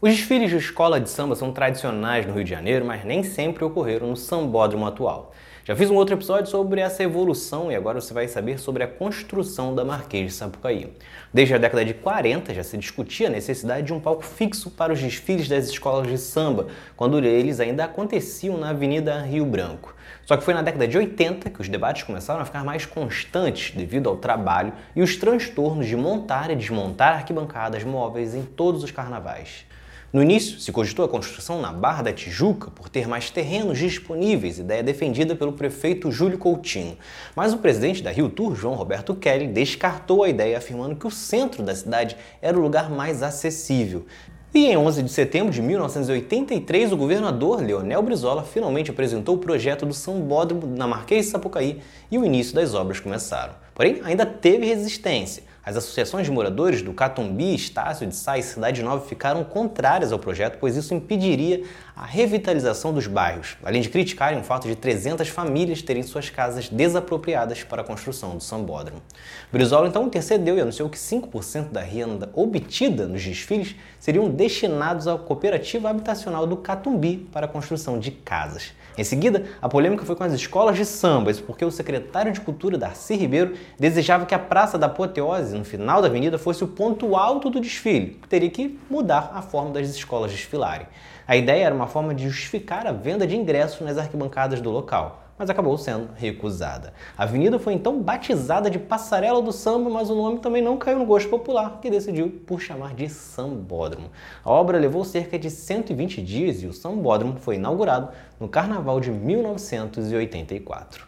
Os desfiles de escola de samba são tradicionais no Rio de Janeiro, mas nem sempre ocorreram no sambódromo atual. Já fiz um outro episódio sobre essa evolução e agora você vai saber sobre a construção da Marquês de Sapucaí. Desde a década de 40 já se discutia a necessidade de um palco fixo para os desfiles das escolas de samba, quando eles ainda aconteciam na Avenida Rio Branco. Só que foi na década de 80 que os debates começaram a ficar mais constantes devido ao trabalho e os transtornos de montar e desmontar arquibancadas móveis em todos os carnavais. No início, se cogitou a construção na Barra da Tijuca por ter mais terrenos disponíveis, ideia defendida pelo prefeito Júlio Coutinho. Mas o presidente da Rio Tour, João Roberto Kelly, descartou a ideia, afirmando que o centro da cidade era o lugar mais acessível. E em 11 de setembro de 1983, o governador Leonel Brizola finalmente apresentou o projeto do Sambódromo na Marquês de Sapucaí e o início das obras começaram. Porém, ainda teve resistência. As associações de moradores do Catumbi, Estácio de Sá e Cidade Nova ficaram contrárias ao projeto, pois isso impediria a revitalização dos bairros, além de criticarem o fato de 300 famílias terem suas casas desapropriadas para a construção do sambódromo. Brizola então intercedeu e anunciou que 5% da renda obtida nos desfiles seriam destinados à cooperativa habitacional do Catumbi para a construção de casas. Em seguida, a polêmica foi com as escolas de samba, isso porque o secretário de Cultura, Darcy Ribeiro, desejava que a Praça da Apoteose, no final da avenida, fosse o ponto alto do desfile, que teria que mudar a forma das escolas desfilarem. A ideia era uma forma de justificar a venda de ingressos nas arquibancadas do local mas acabou sendo recusada. A avenida foi então batizada de Passarela do Samba, mas o nome também não caiu no gosto popular, que decidiu por chamar de Sambódromo. A obra levou cerca de 120 dias e o Sambódromo foi inaugurado no Carnaval de 1984.